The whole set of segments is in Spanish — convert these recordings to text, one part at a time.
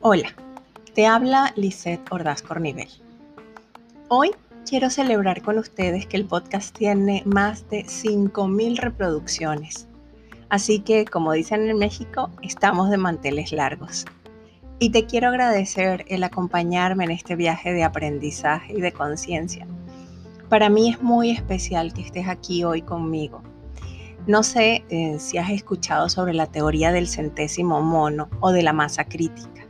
Hola, te habla Lisette Ordaz Cornivel. Hoy quiero celebrar con ustedes que el podcast tiene más de 5.000 reproducciones. Así que, como dicen en México, estamos de manteles largos. Y te quiero agradecer el acompañarme en este viaje de aprendizaje y de conciencia. Para mí es muy especial que estés aquí hoy conmigo. No sé eh, si has escuchado sobre la teoría del centésimo mono o de la masa crítica.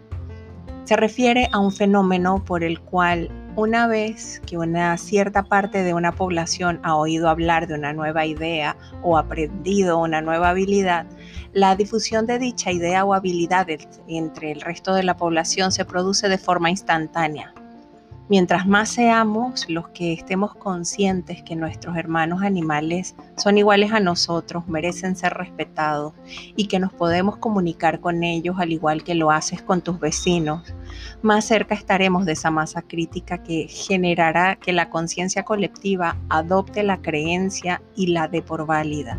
Se refiere a un fenómeno por el cual una vez que una cierta parte de una población ha oído hablar de una nueva idea o aprendido una nueva habilidad, la difusión de dicha idea o habilidad entre el resto de la población se produce de forma instantánea. Mientras más seamos los que estemos conscientes que nuestros hermanos animales son iguales a nosotros, merecen ser respetados y que nos podemos comunicar con ellos al igual que lo haces con tus vecinos, más cerca estaremos de esa masa crítica que generará que la conciencia colectiva adopte la creencia y la dé por válida.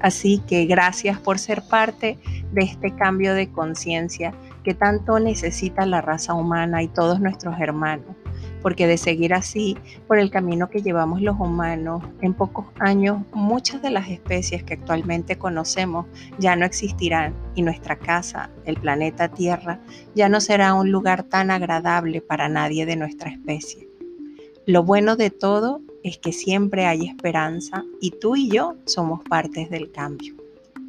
Así que gracias por ser parte de este cambio de conciencia que tanto necesita la raza humana y todos nuestros hermanos porque de seguir así por el camino que llevamos los humanos, en pocos años muchas de las especies que actualmente conocemos ya no existirán y nuestra casa, el planeta Tierra, ya no será un lugar tan agradable para nadie de nuestra especie. Lo bueno de todo es que siempre hay esperanza y tú y yo somos partes del cambio.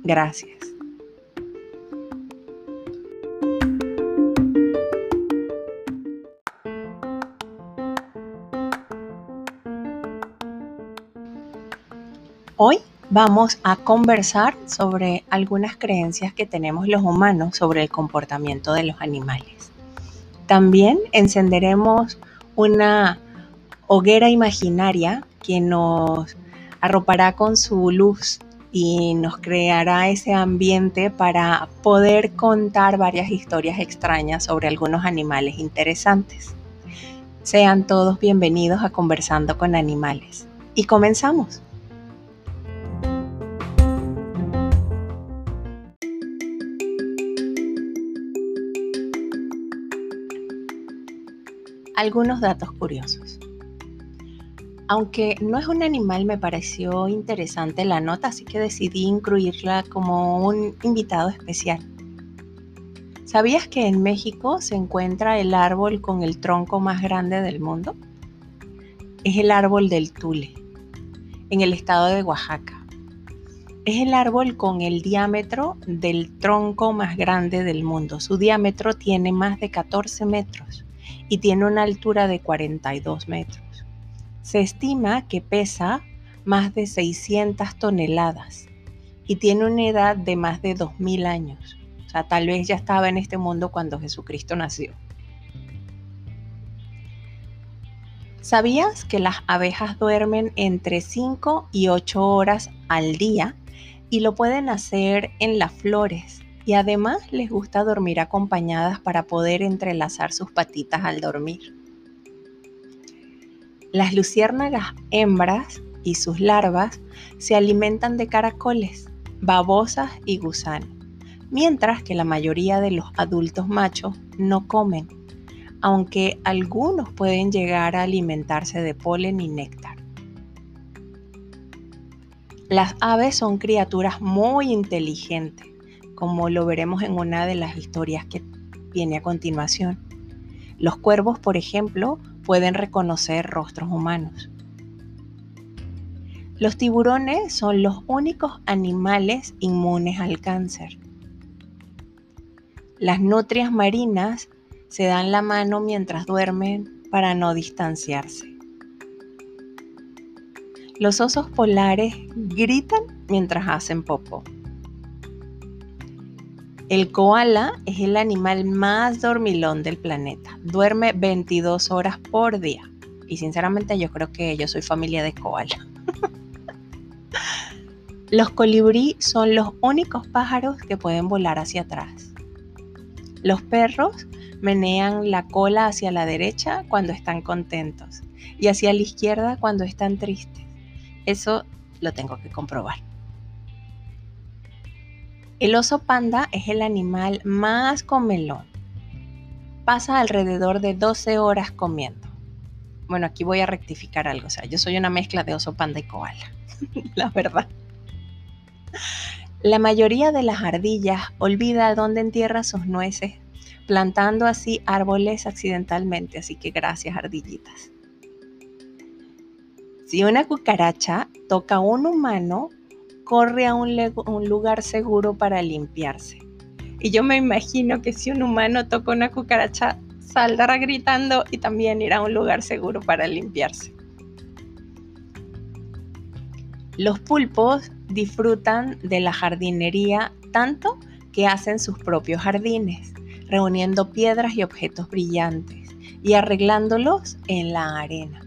Gracias. Hoy vamos a conversar sobre algunas creencias que tenemos los humanos sobre el comportamiento de los animales. También encenderemos una hoguera imaginaria que nos arropará con su luz y nos creará ese ambiente para poder contar varias historias extrañas sobre algunos animales interesantes. Sean todos bienvenidos a Conversando con Animales. Y comenzamos. Algunos datos curiosos. Aunque no es un animal, me pareció interesante la nota, así que decidí incluirla como un invitado especial. ¿Sabías que en México se encuentra el árbol con el tronco más grande del mundo? Es el árbol del Tule, en el estado de Oaxaca. Es el árbol con el diámetro del tronco más grande del mundo. Su diámetro tiene más de 14 metros y tiene una altura de 42 metros. Se estima que pesa más de 600 toneladas y tiene una edad de más de 2000 años. O sea, tal vez ya estaba en este mundo cuando Jesucristo nació. ¿Sabías que las abejas duermen entre 5 y 8 horas al día y lo pueden hacer en las flores y además les gusta dormir acompañadas para poder entrelazar sus patitas al dormir. Las luciérnagas hembras y sus larvas se alimentan de caracoles, babosas y gusanos, mientras que la mayoría de los adultos machos no comen, aunque algunos pueden llegar a alimentarse de polen y néctar. Las aves son criaturas muy inteligentes como lo veremos en una de las historias que viene a continuación. Los cuervos, por ejemplo, pueden reconocer rostros humanos. Los tiburones son los únicos animales inmunes al cáncer. Las nutrias marinas se dan la mano mientras duermen para no distanciarse. Los osos polares gritan mientras hacen popo. El koala es el animal más dormilón del planeta. Duerme 22 horas por día. Y sinceramente yo creo que yo soy familia de koala. los colibrí son los únicos pájaros que pueden volar hacia atrás. Los perros menean la cola hacia la derecha cuando están contentos y hacia la izquierda cuando están tristes. Eso lo tengo que comprobar. El oso panda es el animal más comelón. Pasa alrededor de 12 horas comiendo. Bueno, aquí voy a rectificar algo. O sea, yo soy una mezcla de oso panda y koala. La verdad. La mayoría de las ardillas olvida dónde entierra sus nueces, plantando así árboles accidentalmente. Así que gracias, ardillitas. Si una cucaracha toca a un humano, corre a un, lugar seguro para limpiarse. Y yo me imagino que si un humano toca una cucaracha, saldrá gritando y también irá a un lugar seguro para limpiarse. Los pulpos disfrutan de la jardinería tanto que hacen sus propios jardines, reuniendo piedras y objetos brillantes y arreglándolos en la arena.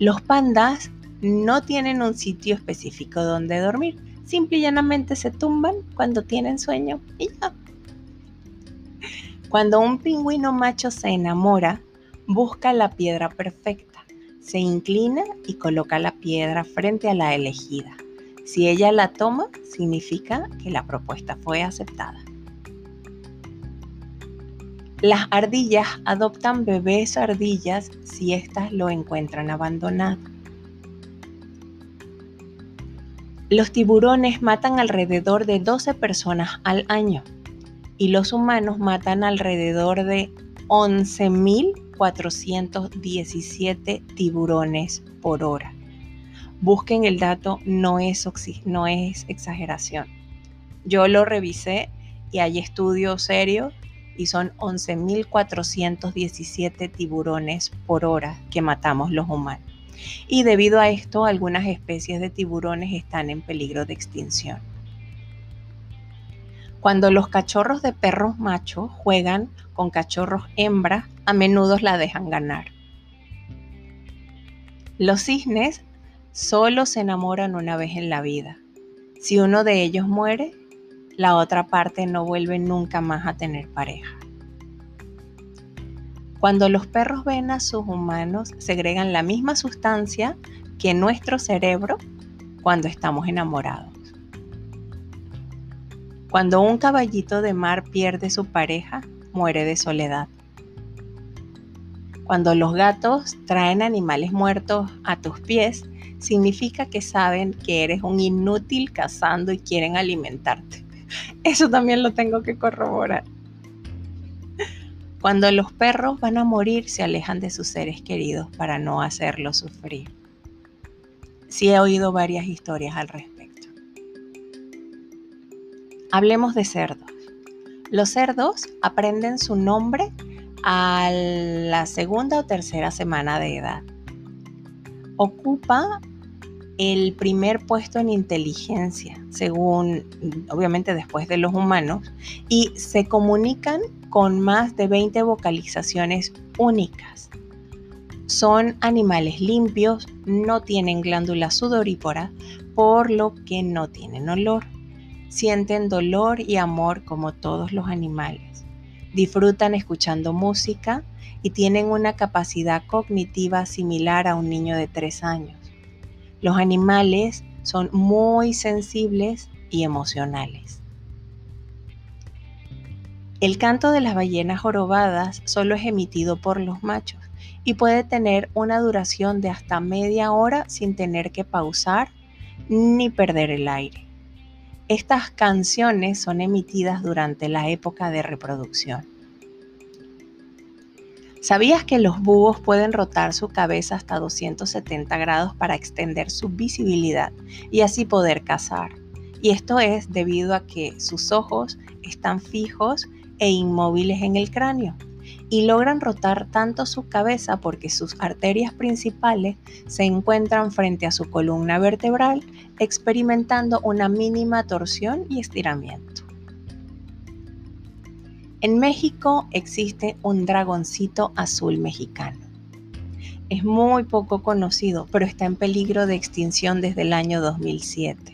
Los pandas no tienen un sitio específico donde dormir, simple y llanamente se tumban cuando tienen sueño y ya. Cuando un pingüino macho se enamora, busca la piedra perfecta, se inclina y coloca la piedra frente a la elegida. Si ella la toma, significa que la propuesta fue aceptada. Las ardillas adoptan bebés ardillas si éstas lo encuentran abandonado. Los tiburones matan alrededor de 12 personas al año y los humanos matan alrededor de 11.417 tiburones por hora. Busquen el dato, no es, exageración. Yo lo revisé y hay estudios serios y son 11.417 tiburones por hora que matamos los humanos y debido a esto algunas especies de tiburones están en peligro de extinción. Cuando los cachorros de perros machos juegan con cachorros hembras, a menudo la dejan ganar. Los cisnes solo se enamoran una vez en la vida. Si uno de ellos muere, la otra parte no vuelve nunca más a tener pareja. Cuando los perros ven a sus humanos, segregan la misma sustancia que nuestro cerebro cuando estamos enamorados. Cuando un caballito de mar pierde su pareja, muere de soledad. Cuando los gatos traen animales muertos a tus pies, significa que saben que eres un inútil cazando y quieren alimentarte. Eso también lo tengo que corroborar. Cuando los perros van a morir, se alejan de sus seres queridos para no hacerlos sufrir. Sí he oído varias historias al respecto. Hablemos de cerdos. Los cerdos aprenden su nombre a la segunda o tercera semana de edad. Ocupa el primer puesto en inteligencia, según, obviamente después de los humanos, y se comunican con más de 20 vocalizaciones únicas. Son animales limpios, no tienen glándulas sudoríporas, por lo que no tienen olor. Sienten dolor y amor como todos los animales. Disfrutan escuchando música y tienen una capacidad cognitiva similar a un niño de 3 años. Los animales son muy sensibles y emocionales. El canto de las ballenas jorobadas solo es emitido por los machos y puede tener una duración de hasta media hora sin tener que pausar ni perder el aire. Estas canciones son emitidas durante la época de reproducción. ¿Sabías que los búhos pueden rotar su cabeza hasta 270 grados para extender su visibilidad y así poder cazar? Y esto es debido a que sus ojos están fijos e inmóviles en el cráneo y logran rotar tanto su cabeza porque sus arterias principales se encuentran frente a su columna vertebral, experimentando una mínima torsión y estiramiento. En México existe un dragoncito azul mexicano. Es muy poco conocido, pero está en peligro de extinción desde el año 2007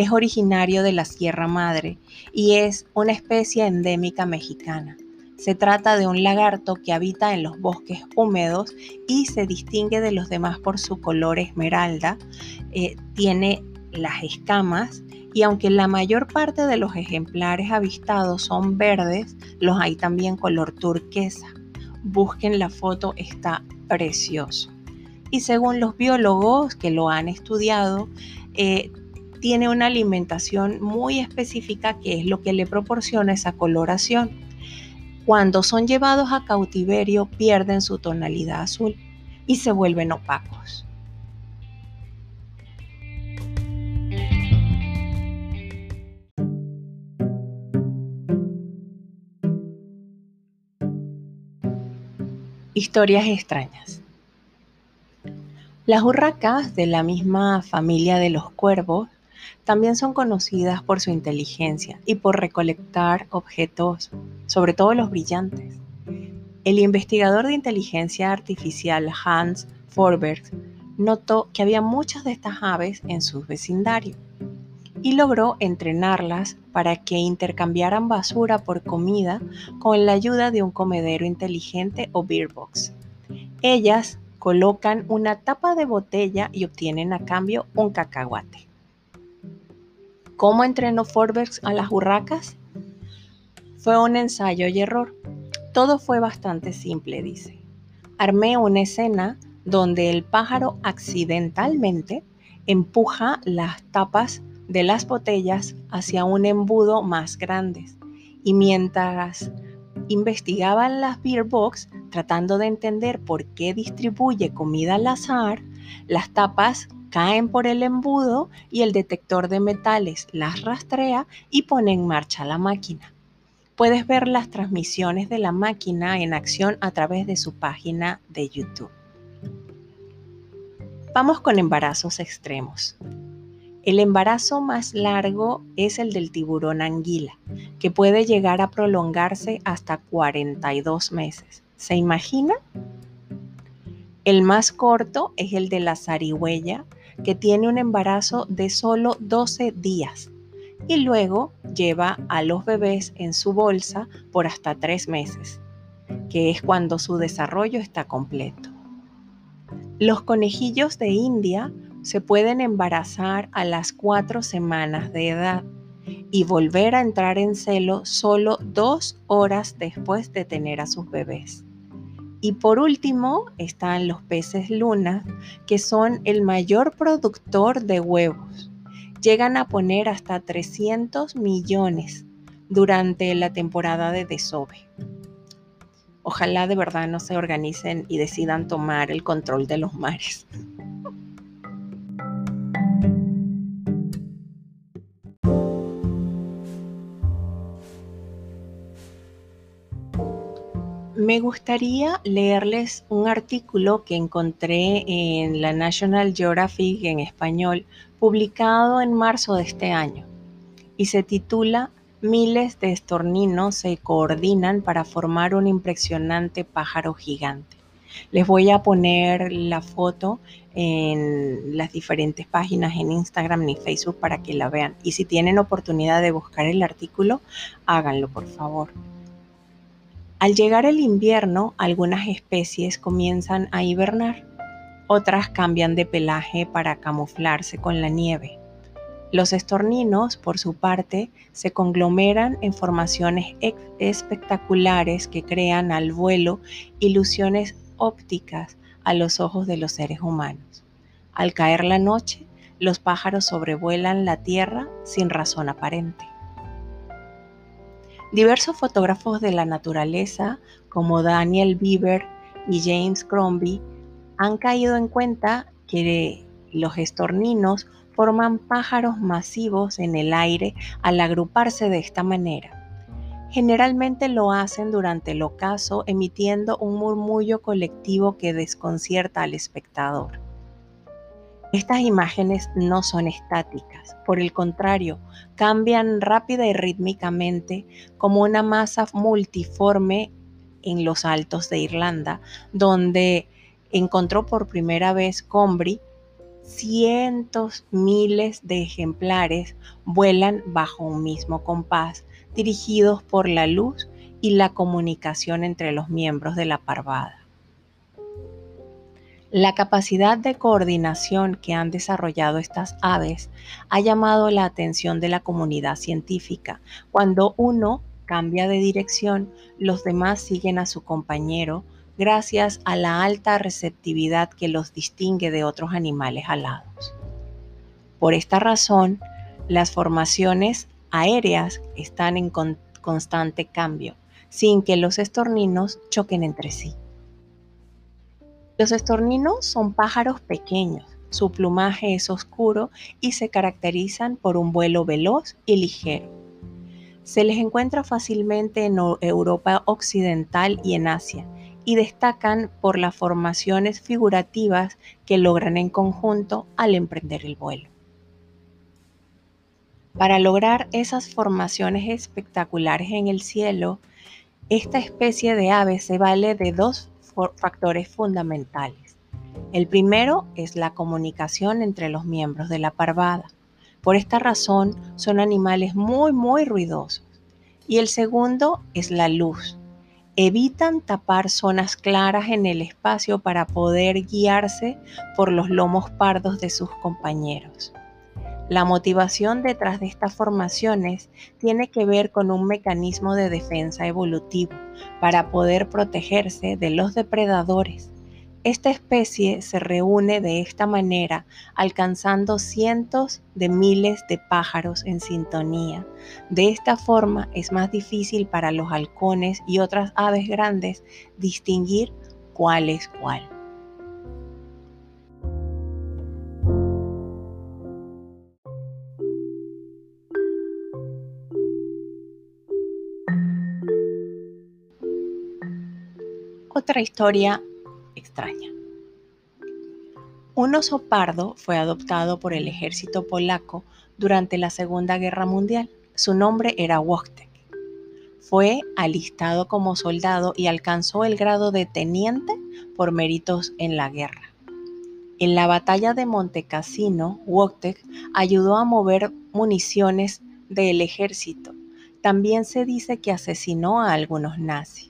es originario de la Sierra Madre y es una especie endémica mexicana. Se trata de un lagarto que habita en los bosques húmedos y se distingue de los demás por su color esmeralda. Eh, tiene las escamas y aunque la mayor parte de los ejemplares avistados son verdes, los hay también color turquesa. Busquen la foto, está precioso. Y según los biólogos que lo han estudiado, eh, tiene una alimentación muy específica que es lo que le proporciona esa coloración. Cuando son llevados a cautiverio pierden su tonalidad azul y se vuelven opacos. Historias extrañas. Las urracas, de la misma familia de los cuervos, también son conocidas por su inteligencia y por recolectar objetos, sobre todo los brillantes. El investigador de inteligencia artificial Hans Forberg notó que había muchas de estas aves en su vecindario y logró entrenarlas para que intercambiaran basura por comida con la ayuda de un comedero inteligente o beer box. Ellas colocan una tapa de botella y obtienen a cambio un cacahuate. ¿Cómo entrenó Forberg a las urracas? Fue un ensayo y error. Todo fue bastante simple, dice. Armé una escena donde el pájaro accidentalmente empuja las tapas de las botellas hacia un embudo más grande. Y mientras investigaban las beer box, tratando de entender por qué distribuye comida al azar, las tapas caen por el embudo y el detector de metales las rastrea y pone en marcha la máquina. Puedes ver las transmisiones de la máquina en acción a través de su página de YouTube. Vamos con embarazos extremos. El embarazo más largo es el del tiburón anguila, que puede llegar a prolongarse hasta 42 meses. ¿Se imagina? El más corto es el de la zarigüeya, que tiene un embarazo de solo 12 días y luego lleva a los bebés en su bolsa por hasta 3 meses, que es cuando su desarrollo está completo. Los conejillos de India se pueden embarazar a las 4 semanas de edad y volver a entrar en celo solo dos horas después de tener a sus bebés. Y por último están los peces luna, que son el mayor productor de huevos. Llegan a poner hasta 300 millones durante la temporada de desove. Ojalá de verdad no se organicen y decidan tomar el control de los mares. Me gustaría leerles un artículo que encontré en la National Geographic en español, publicado en marzo de este año, y se titula Miles de estorninos se coordinan para formar un impresionante pájaro gigante. Les voy a poner la foto en las diferentes páginas en Instagram ni Facebook para que la vean. Y si tienen oportunidad de buscar el artículo, háganlo por favor. Al llegar el invierno, algunas especies comienzan a hibernar, otras cambian de pelaje para camuflarse con la nieve. Los estorninos, por su parte, se conglomeran en formaciones espectaculares que crean al vuelo ilusiones ópticas a los ojos de los seres humanos. Al caer la noche, los pájaros sobrevuelan la tierra sin razón aparente. Diversos fotógrafos de la naturaleza, como Daniel Bieber y James Crombie, han caído en cuenta que los estorninos forman pájaros masivos en el aire al agruparse de esta manera. Generalmente lo hacen durante el ocaso emitiendo un murmullo colectivo que desconcierta al espectador. Estas imágenes no son estáticas, por el contrario, cambian rápida y rítmicamente como una masa multiforme en los altos de Irlanda, donde encontró por primera vez Combri, cientos, miles de ejemplares vuelan bajo un mismo compás, dirigidos por la luz y la comunicación entre los miembros de la parvada. La capacidad de coordinación que han desarrollado estas aves ha llamado la atención de la comunidad científica. Cuando uno cambia de dirección, los demás siguen a su compañero gracias a la alta receptividad que los distingue de otros animales alados. Por esta razón, las formaciones aéreas están en constante cambio, sin que los estorninos choquen entre sí. Los estorninos son pájaros pequeños, su plumaje es oscuro y se caracterizan por un vuelo veloz y ligero. Se les encuentra fácilmente en Europa Occidental y en Asia y destacan por las formaciones figurativas que logran en conjunto al emprender el vuelo. Para lograr esas formaciones espectaculares en el cielo, esta especie de ave se vale de dos factores fundamentales. El primero es la comunicación entre los miembros de la parvada. Por esta razón son animales muy, muy ruidosos. Y el segundo es la luz. Evitan tapar zonas claras en el espacio para poder guiarse por los lomos pardos de sus compañeros. La motivación detrás de estas formaciones tiene que ver con un mecanismo de defensa evolutivo para poder protegerse de los depredadores. Esta especie se reúne de esta manera, alcanzando cientos de miles de pájaros en sintonía. De esta forma es más difícil para los halcones y otras aves grandes distinguir cuál es cuál. Otra historia extraña. Un oso pardo fue adoptado por el ejército polaco durante la Segunda Guerra Mundial. Su nombre era Wojtek. Fue alistado como soldado y alcanzó el grado de teniente por méritos en la guerra. En la batalla de Montecassino, Wojtek ayudó a mover municiones del ejército. También se dice que asesinó a algunos nazis.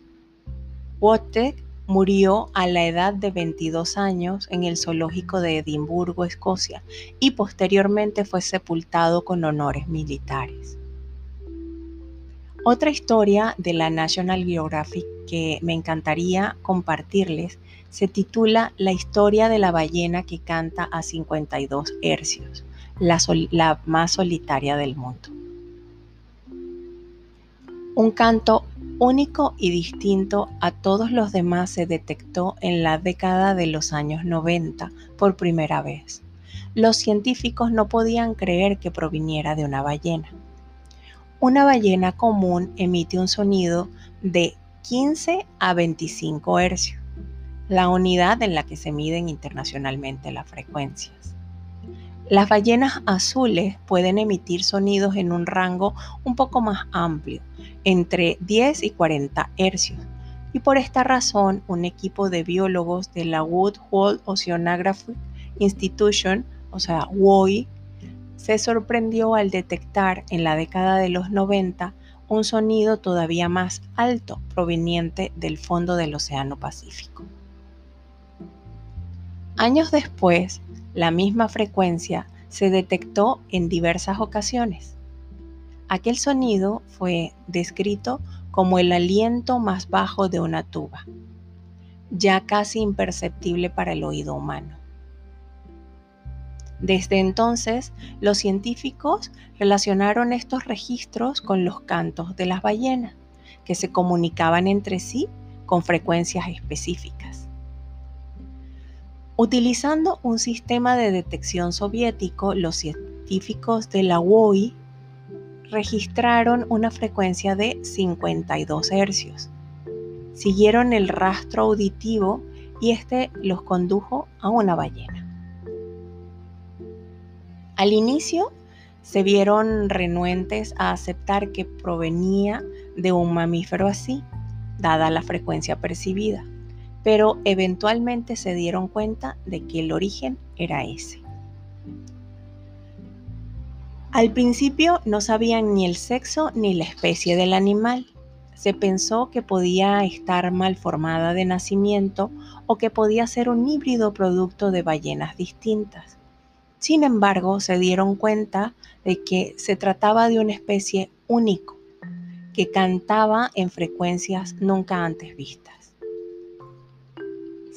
Wojtek murió a la edad de 22 años en el zoológico de Edimburgo, Escocia, y posteriormente fue sepultado con honores militares. Otra historia de la National Geographic que me encantaría compartirles se titula La historia de la ballena que canta a 52 hercios, la, la más solitaria del mundo. Un canto único y distinto a todos los demás se detectó en la década de los años 90 por primera vez. Los científicos no podían creer que proviniera de una ballena. Una ballena común emite un sonido de 15 a 25 hercios, la unidad en la que se miden internacionalmente las frecuencias. Las ballenas azules pueden emitir sonidos en un rango un poco más amplio, entre 10 y 40 hercios. Y por esta razón, un equipo de biólogos de la Woodhull Oceanographic Institution, o sea, WOI, se sorprendió al detectar en la década de los 90 un sonido todavía más alto proveniente del fondo del Océano Pacífico. Años después, la misma frecuencia se detectó en diversas ocasiones. Aquel sonido fue descrito como el aliento más bajo de una tuba, ya casi imperceptible para el oído humano. Desde entonces, los científicos relacionaron estos registros con los cantos de las ballenas, que se comunicaban entre sí con frecuencias específicas. Utilizando un sistema de detección soviético, los científicos de la WOI registraron una frecuencia de 52 hercios. Siguieron el rastro auditivo y este los condujo a una ballena. Al inicio se vieron renuentes a aceptar que provenía de un mamífero así, dada la frecuencia percibida, pero eventualmente se dieron cuenta de que el origen era ese. Al principio no sabían ni el sexo ni la especie del animal. se pensó que podía estar mal formada de nacimiento o que podía ser un híbrido producto de ballenas distintas. Sin embargo, se dieron cuenta de que se trataba de una especie único, que cantaba en frecuencias nunca antes vistas.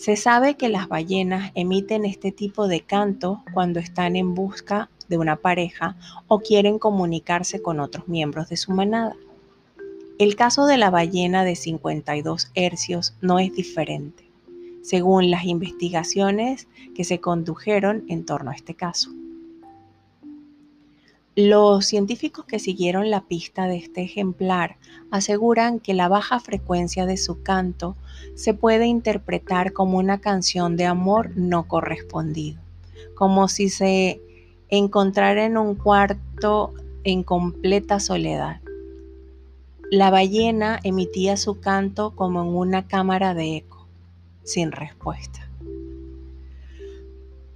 Se sabe que las ballenas emiten este tipo de canto cuando están en busca de una pareja o quieren comunicarse con otros miembros de su manada. El caso de la ballena de 52 hercios no es diferente, según las investigaciones que se condujeron en torno a este caso. Los científicos que siguieron la pista de este ejemplar aseguran que la baja frecuencia de su canto se puede interpretar como una canción de amor no correspondido, como si se encontrara en un cuarto en completa soledad. La ballena emitía su canto como en una cámara de eco, sin respuesta.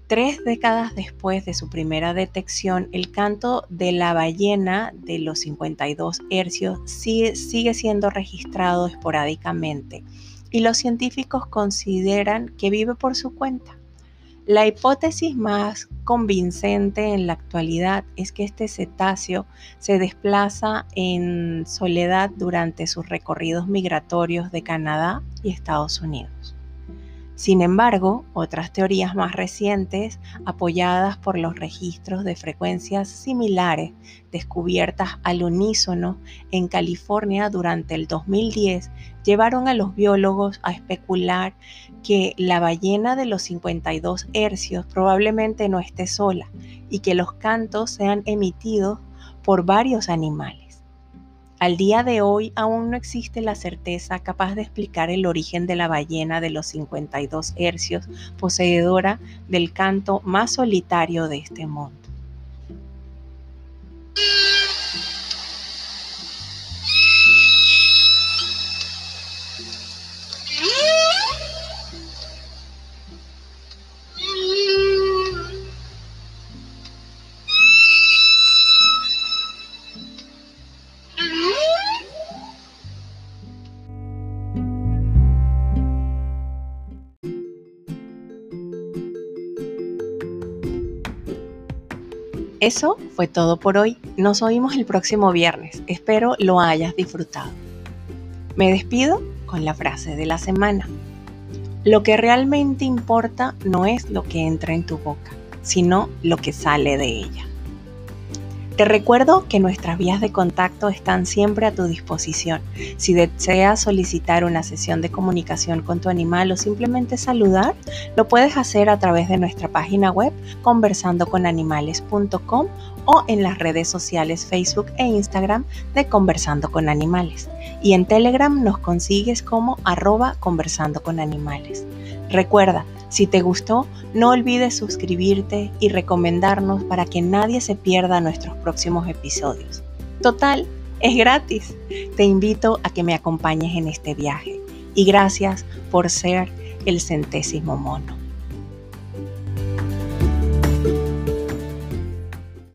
Tres décadas después de su primera detección, el canto de la ballena de los 52 hercios sigue, sigue, siendo registrado esporádicamente y los científicos consideran que vive por su cuenta. La hipótesis más convincente en la actualidad es que este cetáceo se desplaza en soledad durante sus recorridos migratorios de Canadá y Estados Unidos. Sin embargo, otras teorías más recientes, apoyadas por los registros de frecuencias similares descubiertas al unísono en California durante el 2010, llevaron a los biólogos a especular que la ballena de los 52 hercios probablemente no esté sola y que los cantos sean emitidos por varios animales. Al día de hoy aún no existe la certeza capaz de explicar el origen de la ballena de los 52 hercios, poseedora del canto más solitario de este mundo. Eso fue todo por hoy. Nos oímos el próximo viernes. Espero lo hayas disfrutado. Me despido con la frase de la semana. Lo que realmente importa no es lo que entra en tu boca, sino lo que sale de ella. Te recuerdo que nuestras vías de contacto están siempre a tu disposición. Si deseas solicitar una sesión de comunicación con tu animal o simplemente saludar, lo puedes hacer a través de nuestra página web conversandoconanimales.com o en las redes sociales Facebook e Instagram de Conversando con Animales. Y en Telegram nos consigues como arroba conversando con animales. Recuerda, si te gustó, no olvides suscribirte y recomendarnos para que nadie se pierda nuestros próximos episodios. Total, es gratis. Te invito a que me acompañes en este viaje y gracias por ser el centésimo mono.